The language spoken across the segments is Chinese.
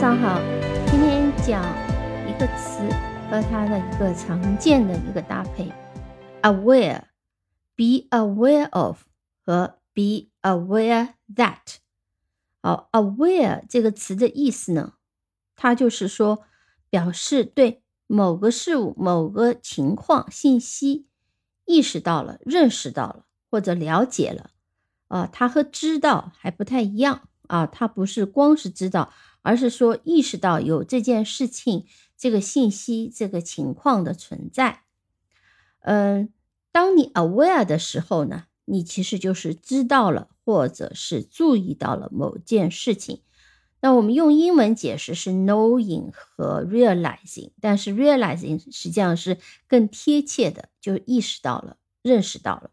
早上好，今天讲一个词和它的一个常见的一个搭配，aware，be aware of 和 be aware that。好，aware 这个词的意思呢，它就是说表示对某个事物、某个情况、信息意识到了、认识到了或者了解了。啊，它和知道还不太一样啊，它不是光是知道。而是说意识到有这件事情、这个信息、这个情况的存在。嗯，当你 aware 的时候呢，你其实就是知道了，或者是注意到了某件事情。那我们用英文解释是 knowing 和 realizing，但是 realizing 实际上是更贴切的，就意识到了、认识到了。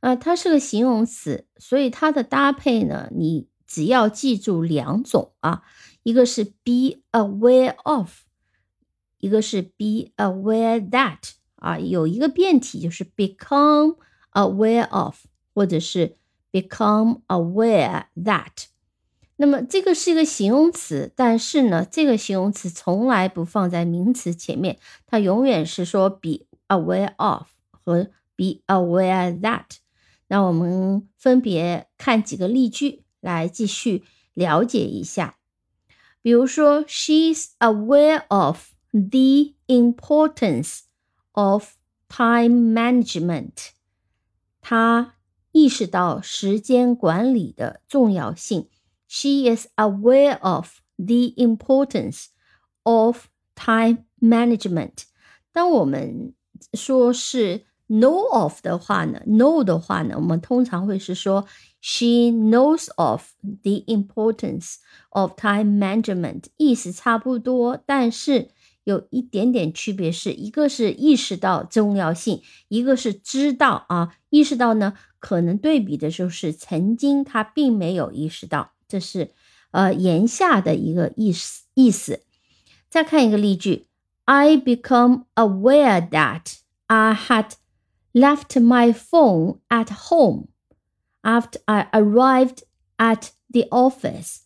呃，它是个形容词，所以它的搭配呢，你。只要记住两种啊，一个是 be aware of，一个是 be aware that 啊，有一个变体就是 become aware of，或者是 become aware that。那么这个是一个形容词，但是呢，这个形容词从来不放在名词前面，它永远是说 be aware of 和 be aware that。那我们分别看几个例句。来继续了解一下，比如说，she's aware of the importance of time management。她意识到时间管理的重要性。She is aware of the importance of time management。当我们说是 know of 的话呢，know 的话呢，我们通常会是说。She knows of the importance of time management，意思差不多，但是有一点点区别，是一个是意识到重要性，一个是知道啊。意识到呢，可能对比的就是曾经他并没有意识到，这是呃言下的一个意思意思。再看一个例句：I become aware that I had left my phone at home. After I arrived at the office，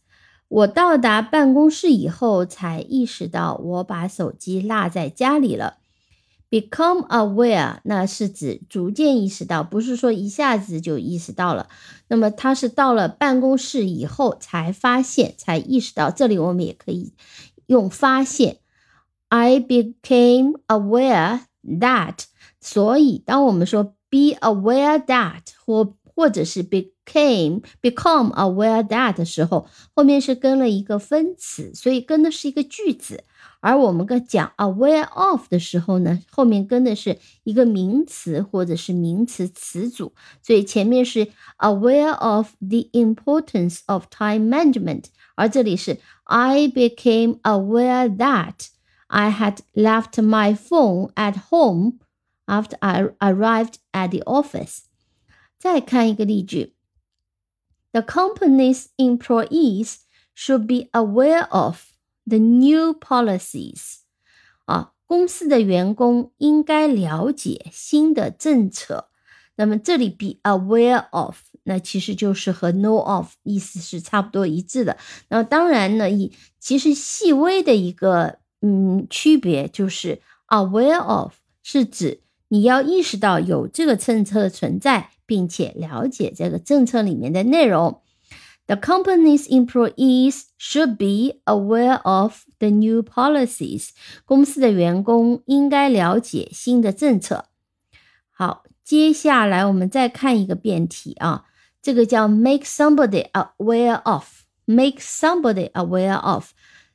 我到达办公室以后才意识到我把手机落在家里了。Become aware，那是指逐渐意识到，不是说一下子就意识到了。那么他是到了办公室以后才发现，才意识到。这里我们也可以用发现。I became aware that，所以当我们说 be aware that 或或者是 became become aware that 的时候，后面是跟了一个分词，所以跟的是一个句子。而我们跟讲 aware of 的时候呢，后面跟的是一个名词或者是名词词组，所以前面是 aware of the importance of time management，而这里是 I became aware that I had left my phone at home after I arrived at the office。再看一个例句：The company's employees should be aware of the new policies。啊，公司的员工应该了解新的政策。那么这里 be aware of，那其实就是和 know of 意思是差不多一致的。那当然呢，以其实细微的一个嗯区别就是 aware of 是指 你要意识到有这个政策存在。并且了解这个政策里面的内容。The company's employees should be aware of the new policies。公司的员工应该了解新的政策。好，接下来我们再看一个辩题啊，这个叫 make somebody aware of。make somebody aware of，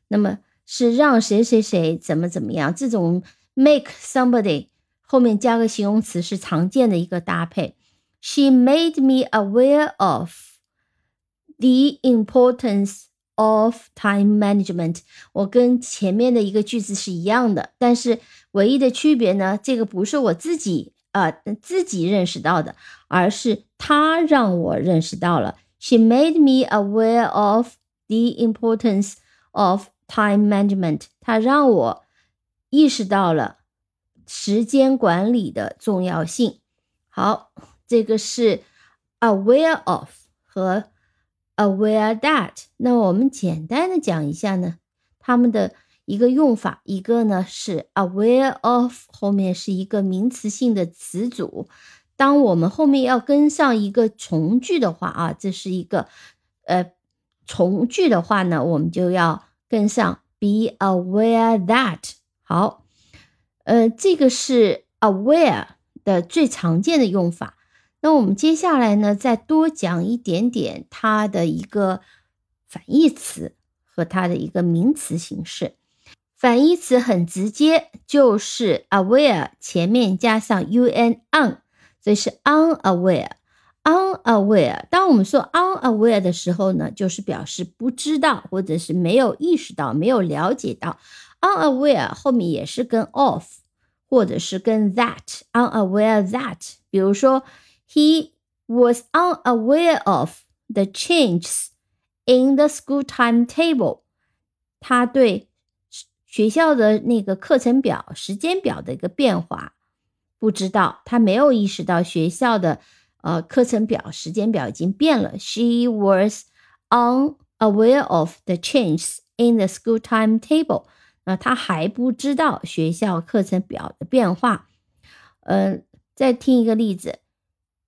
那么是让谁谁谁怎么怎么样。这种 make somebody 后面加个形容词是常见的一个搭配。She made me aware of the importance of time management。我跟前面的一个句子是一样的，但是唯一的区别呢，这个不是我自己呃自己认识到的，而是她让我认识到了。She made me aware of the importance of time management。她让我意识到了时间管理的重要性。好。这个是 aware of 和 aware that。那我们简单的讲一下呢，它们的一个用法，一个呢是 aware of，后面是一个名词性的词组。当我们后面要跟上一个从句的话啊，这是一个呃从句的话呢，我们就要跟上 be aware that。好，呃，这个是 aware 的最常见的用法。那我们接下来呢，再多讲一点点它的一个反义词和它的一个名词形式。反义词很直接，就是 aware 前面加上 un on，所以是 unaware。unaware，当我们说 unaware 的时候呢，就是表示不知道或者是没有意识到、没有了解到。unaware 后面也是跟 of 或者是跟 that。unaware that，比如说。He was unaware of the changes in the school timetable。他对学校的那个课程表、时间表的一个变化不知道，他没有意识到学校的呃课程表、时间表已经变了。She was unaware of the changes in the school timetable。 那他还不知道学校课程表的变化。嗯，再听一个例子。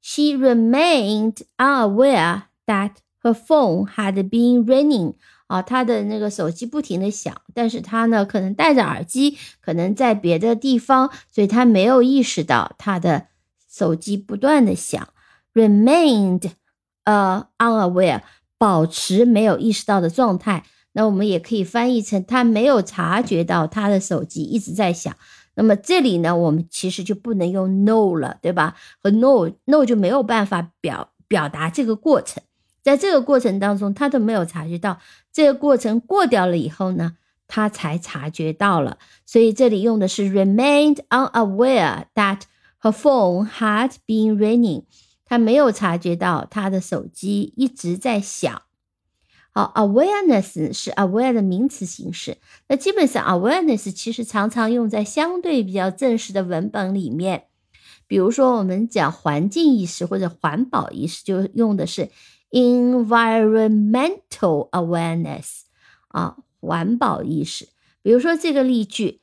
She remained unaware that her phone had been ringing。啊，她的那个手机不停的响，但是她呢，可能戴着耳机，可能在别的地方，所以她没有意识到她的手机不断的响。Remained，呃，unaware，保持没有意识到的状态。那我们也可以翻译成他没有察觉到他的手机一直在响。那么这里呢，我们其实就不能用 no 了，对吧？和 no no 就没有办法表表达这个过程，在这个过程当中，他都没有察觉到，这个过程过掉了以后呢，他才察觉到了。所以这里用的是 remained unaware that her phone had been ringing，他没有察觉到他的手机一直在响。好，awareness 是 aware 的名词形式。那基本上，awareness 其实常常用在相对比较正式的文本里面。比如说，我们讲环境意识或者环保意识，就用的是 environmental awareness 啊，环保意识。比如说这个例句：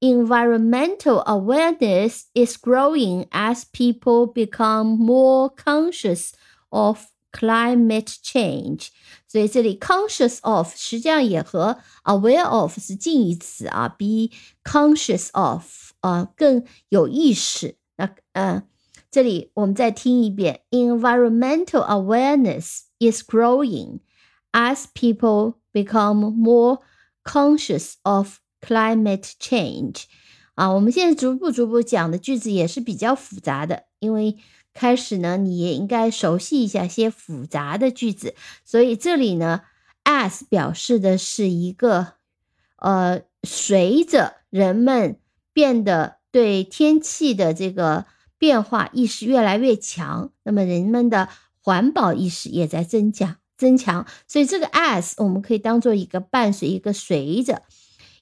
environmental awareness is growing as people become more conscious of climate change。 所以这里 conscious of 实际上也和 aware of 是近义词啊，be conscious of 啊更有意识。那嗯，这里我们再听一遍：environmental awareness is growing as people become more conscious of climate change。啊，我们现在逐步逐步讲的句子也是比较复杂的，因为。开始呢，你也应该熟悉一下些复杂的句子。所以这里呢，as 表示的是一个，呃，随着人们变得对天气的这个变化意识越来越强，那么人们的环保意识也在增强增强。所以这个 as 我们可以当做一个伴随一个随着。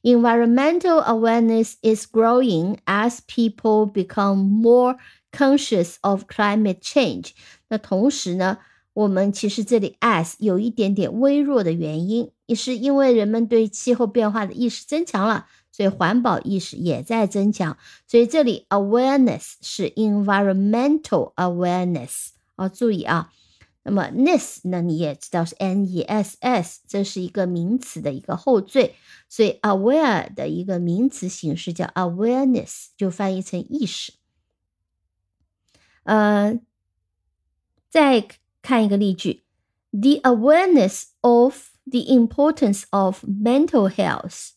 Environmental awareness is growing as people become more conscious of climate change。那同时呢，我们其实这里 as 有一点点微弱的原因，也是因为人们对气候变化的意识增强了，所以环保意识也在增强。所以这里 awareness 是 environmental awareness 啊，注意啊。那么 ness 呢？你也知道是 n e s s，这是一个名词的一个后缀，所以 aware 的一个名词形式叫 awareness，就翻译成意识。呃，再看一个例句：The awareness of the importance of mental health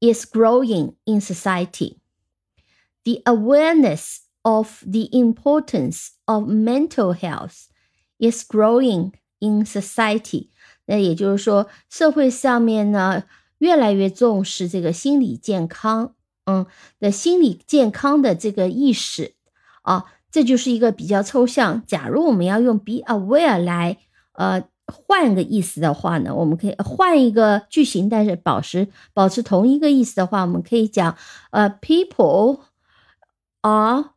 is growing in society. The awareness of the importance of mental health is growing in society。那也就是说，社会上面呢越来越重视这个心理健康，嗯，的心理健康的这个意识啊， 这就是一个比较抽象。假如我们要用 be aware 来呃换个意思的话呢，我们可以换一个句型，但是保持保持同一个意思的话，我们可以讲呃，people are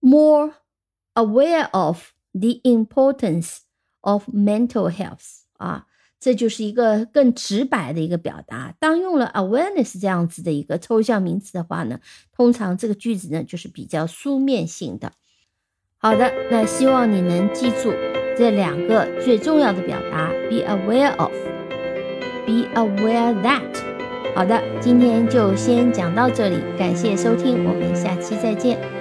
more aware of。the importance of mental health 啊， 这就是一个更直白的一个表达。当用了 awareness 这样子的一个抽象名词的话呢，通常这个句子呢就是比较书面性的。好的，那希望你能记住这两个最重要的表达：be aware of，be aware that。好的，今天就先讲到这里，感谢收听，我们下期再见。